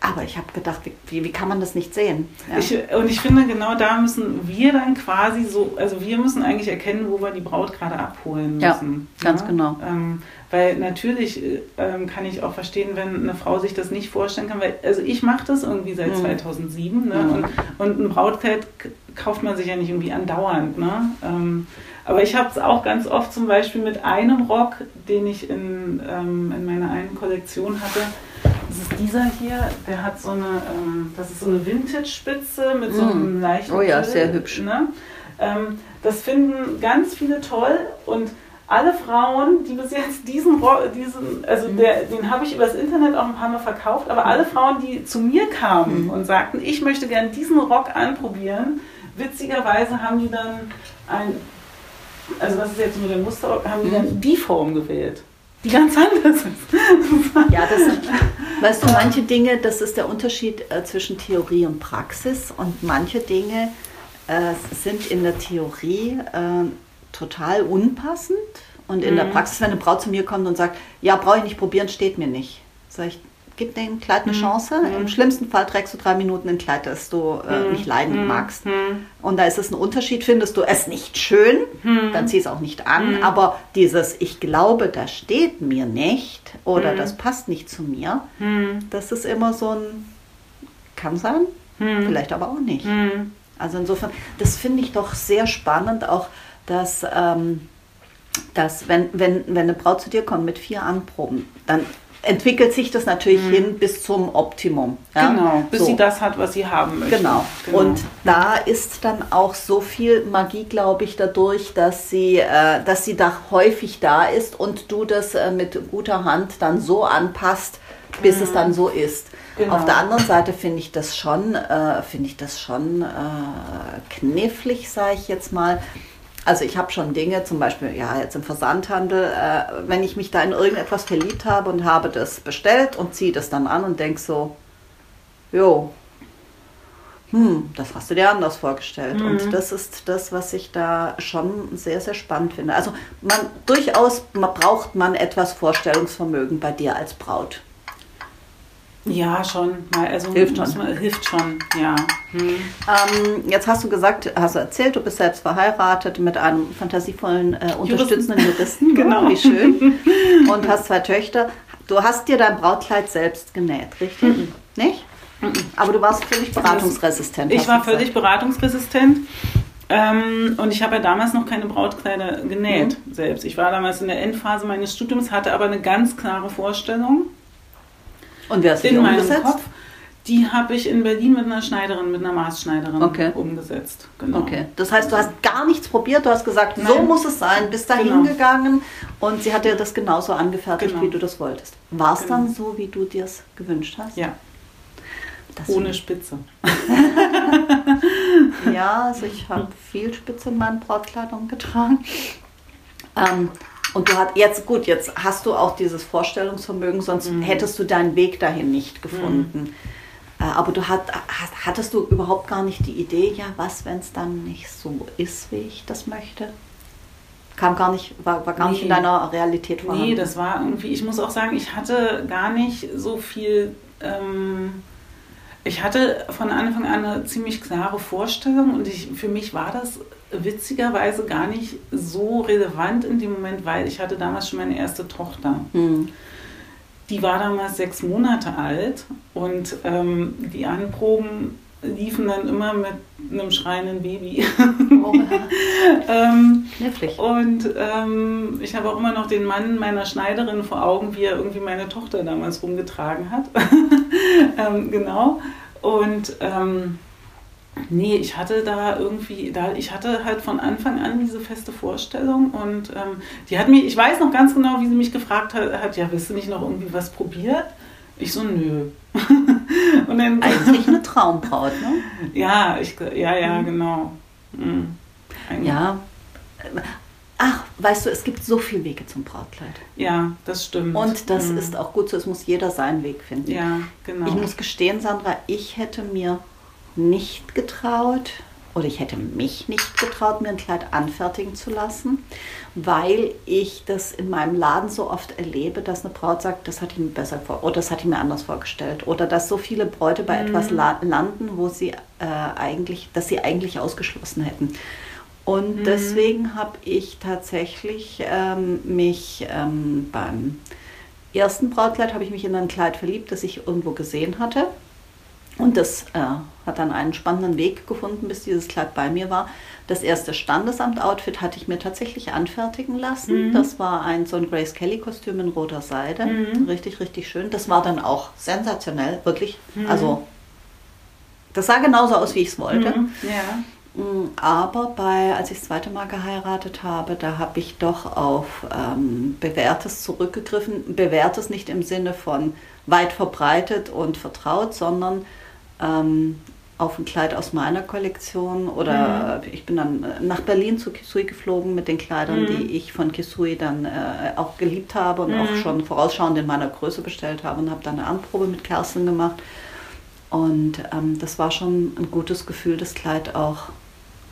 Aber ich habe gedacht, wie, wie kann man das nicht sehen? Ja. Ich, und ich finde, genau da müssen wir dann quasi so, also wir müssen eigentlich erkennen, wo wir die Braut gerade abholen müssen. Ja, ganz genau. Ähm, weil natürlich ähm, kann ich auch verstehen, wenn eine Frau sich das nicht vorstellen kann, weil, also ich mache das irgendwie seit mhm. 2007 ne? Mhm. und, und ein Brautkleid kauft man sich ja nicht irgendwie andauernd. Ne? Ähm, aber ich habe es auch ganz oft zum Beispiel mit einem Rock, den ich in, ähm, in meiner einen Kollektion hatte. Das ist dieser hier, der hat so eine, ähm, das ist so eine Vintage-Spitze mit so einem mm. leichten. Oh ja, sehr hübsch. Ne? Ähm, das finden ganz viele toll und alle Frauen, die bis jetzt diesen, diesen also mhm. der, den habe ich übers Internet auch ein paar Mal verkauft, aber alle Frauen, die zu mir kamen mhm. und sagten, ich möchte gerne diesen Rock anprobieren, witzigerweise haben die dann ein, also was ist jetzt mit dem Muster, haben die dann mhm. die Form gewählt. Die ganz anders ist. ja, das sind, weißt du, manche Dinge, das ist der Unterschied äh, zwischen Theorie und Praxis und manche Dinge äh, sind in der Theorie äh, total unpassend und in mhm. der Praxis, wenn eine Braut zu mir kommt und sagt, ja, brauche ich nicht probieren, steht mir nicht. Sag ich, gib dem Kleid eine mhm. Chance. Mhm. Im schlimmsten Fall trägst du drei Minuten ein Kleid, das du äh, mhm. nicht leiden mhm. magst. Und da ist es ein Unterschied. Findest du es nicht schön, dann zieh es auch nicht an. Aber dieses, ich glaube, das steht mir nicht oder das passt nicht zu mir, das ist immer so ein, kann sein, vielleicht aber auch nicht. Also insofern, das finde ich doch sehr spannend, auch dass... Ähm, dass wenn, wenn, wenn eine Braut zu dir kommt mit vier Anproben, dann entwickelt sich das natürlich mhm. hin bis zum Optimum. Ja? Genau, bis so. sie das hat, was sie haben möchte. Genau. genau. Und da ist dann auch so viel Magie, glaube ich, dadurch, dass sie, äh, dass sie da häufig da ist und du das äh, mit guter Hand dann so anpasst, bis mhm. es dann so ist. Genau. Auf der anderen Seite finde ich das schon, äh, finde ich das schon äh, knifflig, sage ich jetzt mal, also ich habe schon Dinge, zum Beispiel ja jetzt im Versandhandel, äh, wenn ich mich da in irgendetwas verliebt habe und habe das bestellt und ziehe das dann an und denke so, jo, hm, das hast du dir anders vorgestellt. Mhm. Und das ist das, was ich da schon sehr, sehr spannend finde. Also man durchaus man braucht man etwas Vorstellungsvermögen bei dir als Braut. Ja, schon. Also hilft schon. Man, hilft schon, ja. Hm. Ähm, jetzt hast du gesagt, hast du erzählt, du bist selbst verheiratet mit einem fantasievollen, äh, unterstützenden Juristen. genau. Wie schön. Und hast zwei Töchter. Du hast dir dein Brautkleid selbst genäht, richtig? Mhm. Nicht? Mhm. Aber du warst völlig beratungsresistent. Ich war völlig beratungsresistent. Ähm, und ich habe ja damals noch keine Brautkleider genäht mhm. selbst. Ich war damals in der Endphase meines Studiums, hatte aber eine ganz klare Vorstellung und wer hast in meinem umgesetzt? Kopf. Die habe ich in Berlin mit einer Schneiderin, mit einer Maßschneiderin okay. umgesetzt. Genau. Okay. Das heißt, du hast gar nichts probiert, du hast gesagt, Nein. so muss es sein, bist da genau. hingegangen und sie hat dir das genauso angefertigt, genau. wie du das wolltest. War es genau. dann so, wie du dir es gewünscht hast? Ja. Das Ohne Spitze. ja, also ich habe viel Spitze in meinen Brautkleidungen getragen. Ähm, und du hast jetzt gut, jetzt hast du auch dieses Vorstellungsvermögen, sonst mhm. hättest du deinen Weg dahin nicht gefunden. Mhm. Äh, aber du hat, hattest du überhaupt gar nicht die Idee, ja, was, wenn es dann nicht so ist, wie ich das möchte? Kam gar nicht, war, war gar nee. nicht in deiner Realität vorhanden. Nee, das war irgendwie, ich muss auch sagen, ich hatte gar nicht so viel. Ähm, ich hatte von Anfang an eine ziemlich klare Vorstellung und ich, für mich war das witzigerweise gar nicht so relevant in dem Moment, weil ich hatte damals schon meine erste Tochter. Mhm. Die war damals sechs Monate alt und ähm, die Anproben liefen dann immer mit einem schreienden Baby. Oh, ähm, und ähm, ich habe auch immer noch den Mann meiner Schneiderin vor Augen, wie er irgendwie meine Tochter damals rumgetragen hat. ähm, genau. Und ähm, nee, ich hatte da irgendwie, da, ich hatte halt von Anfang an diese feste Vorstellung und ähm, die hat mich, ich weiß noch ganz genau, wie sie mich gefragt hat, hat ja, willst du nicht noch irgendwie was probiert? Ich so, nö. und dann, Eigentlich eine Traumbraut, ne? Ja, ich, ja, ja, mhm. genau. Mhm. Ja. Ach, weißt du, es gibt so viele Wege zum Brautkleid. Ja, das stimmt. Und das mhm. ist auch gut so, es muss jeder seinen Weg finden. Ja, genau. Ich muss gestehen, Sandra, ich hätte mir nicht getraut oder ich hätte mich nicht getraut, mir ein Kleid anfertigen zu lassen, weil ich das in meinem Laden so oft erlebe, dass eine Braut sagt, das hatte ich mir besser vor oder das hatte ich mir anders vorgestellt oder dass so viele Bräute bei mhm. etwas landen, wo sie äh, eigentlich, dass sie eigentlich ausgeschlossen hätten. Und mhm. deswegen habe ich tatsächlich ähm, mich ähm, beim ersten Brautkleid habe ich mich in ein Kleid verliebt, das ich irgendwo gesehen hatte. Und das äh, hat dann einen spannenden Weg gefunden, bis dieses Kleid bei mir war. Das erste Standesamt-Outfit hatte ich mir tatsächlich anfertigen lassen. Mhm. Das war ein so ein Grace Kelly-Kostüm in roter Seide. Mhm. Richtig, richtig schön. Das war dann auch sensationell, wirklich. Mhm. Also, das sah genauso aus, wie ich es wollte. Mhm. Ja. Mm, aber bei, als ich das zweite Mal geheiratet habe, da habe ich doch auf ähm, Bewährtes zurückgegriffen. Bewährtes nicht im Sinne von weit verbreitet und vertraut, sondern ähm, auf ein Kleid aus meiner Kollektion oder mhm. ich bin dann nach Berlin zu Kisui geflogen mit den Kleidern, mhm. die ich von Kisui dann äh, auch geliebt habe und mhm. auch schon vorausschauend in meiner Größe bestellt habe und habe dann eine Anprobe mit Kerstin gemacht. Und ähm, das war schon ein gutes Gefühl, das Kleid auch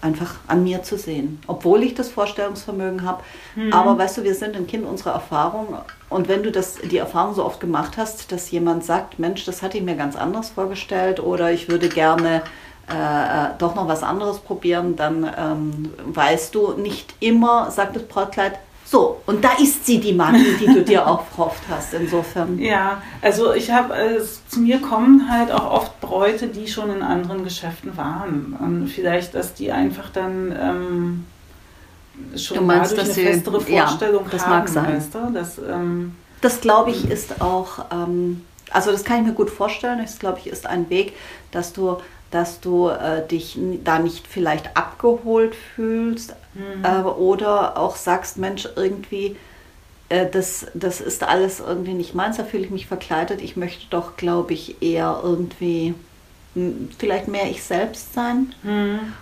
einfach an mir zu sehen, obwohl ich das Vorstellungsvermögen habe. Mhm. Aber weißt du, wir sind ein Kind unserer Erfahrung und wenn du das, die Erfahrung so oft gemacht hast, dass jemand sagt, Mensch, das hatte ich mir ganz anders vorgestellt oder ich würde gerne äh, äh doch noch was anderes probieren, dann ähm, weißt du nicht immer, sagt das Brautkleid, so, und da ist sie, die Magie, die du dir auch verhofft hast, insofern. Ja, also ich habe, äh, zu mir kommen halt auch oft Bräute, die schon in anderen Geschäften waren. Und vielleicht, dass die einfach dann ähm, schon du meinst, dadurch eine festere Vorstellung ja, das haben, mag sein. Weißt du? Das, ähm, das glaube ich ist auch, ähm, also das kann ich mir gut vorstellen, das glaube ich ist ein Weg, dass du dass du äh, dich da nicht vielleicht abgeholt fühlst mhm. äh, oder auch sagst, Mensch, irgendwie, äh, das, das ist alles irgendwie nicht meins, da fühle ich mich verkleidet. Ich möchte doch, glaube ich, eher irgendwie vielleicht mehr ich selbst sein. Mhm.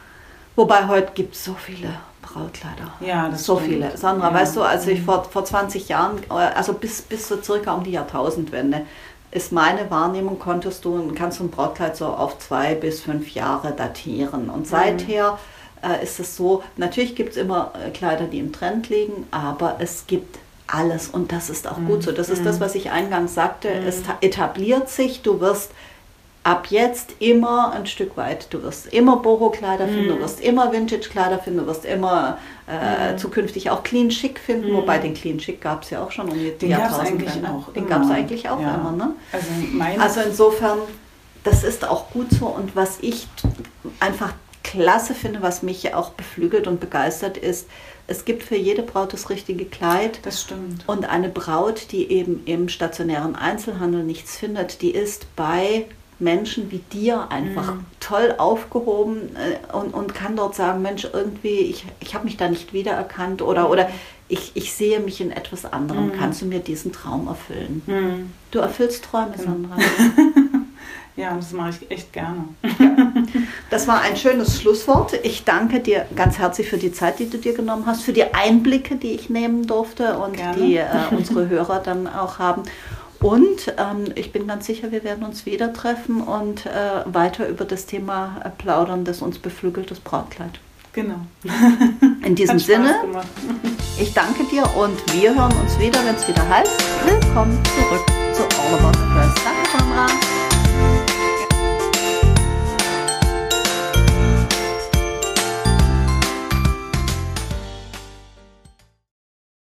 Wobei heute gibt es so viele Brautkleider. Ja, das so stimmt. viele. Sandra, ja. weißt du, als ich mhm. vor, vor 20 Jahren, äh, also bis, bis so circa um die Jahrtausendwende, ist meine Wahrnehmung, konntest du, kannst du ein Brautkleid so auf zwei bis fünf Jahre datieren. Und seither äh, ist es so, natürlich gibt es immer äh, Kleider, die im Trend liegen, aber es gibt alles und das ist auch mhm. gut so. Das ist das, mhm. was ich eingangs sagte. Mhm. Es etabliert sich, du wirst ab jetzt immer ein Stück weit. Du wirst immer Boho-Kleider finden, du mhm. wirst immer Vintage-Kleider finden, du wirst immer äh, mhm. zukünftig auch Clean Chic finden, mhm. wobei den Clean Chic gab es ja auch schon um die Jahrtausende. Den gab es eigentlich auch ja. immer. Ne? Also, also insofern, das ist auch gut so und was ich einfach klasse finde, was mich auch beflügelt und begeistert ist, es gibt für jede Braut das richtige Kleid. Das stimmt. Und eine Braut, die eben im stationären Einzelhandel nichts findet, die ist bei Menschen wie dir einfach mhm. toll aufgehoben äh, und, und kann dort sagen, Mensch, irgendwie, ich, ich habe mich da nicht wiedererkannt oder, oder ich, ich sehe mich in etwas anderem. Mhm. Kannst du mir diesen Traum erfüllen? Mhm. Du erfüllst Träume, genau. Sandra. ja, das mache ich echt gerne. Ja. Das war ein schönes Schlusswort. Ich danke dir ganz herzlich für die Zeit, die du dir genommen hast, für die Einblicke, die ich nehmen durfte und gerne. die äh, unsere Hörer dann auch haben. Und ähm, ich bin ganz sicher, wir werden uns wieder treffen und äh, weiter über das Thema äh, plaudern, das uns beflügelt, das Brautkleid. Genau. In diesem Sinne, ich danke dir und wir hören uns wieder, wenn es wieder heißt, willkommen zurück zu All About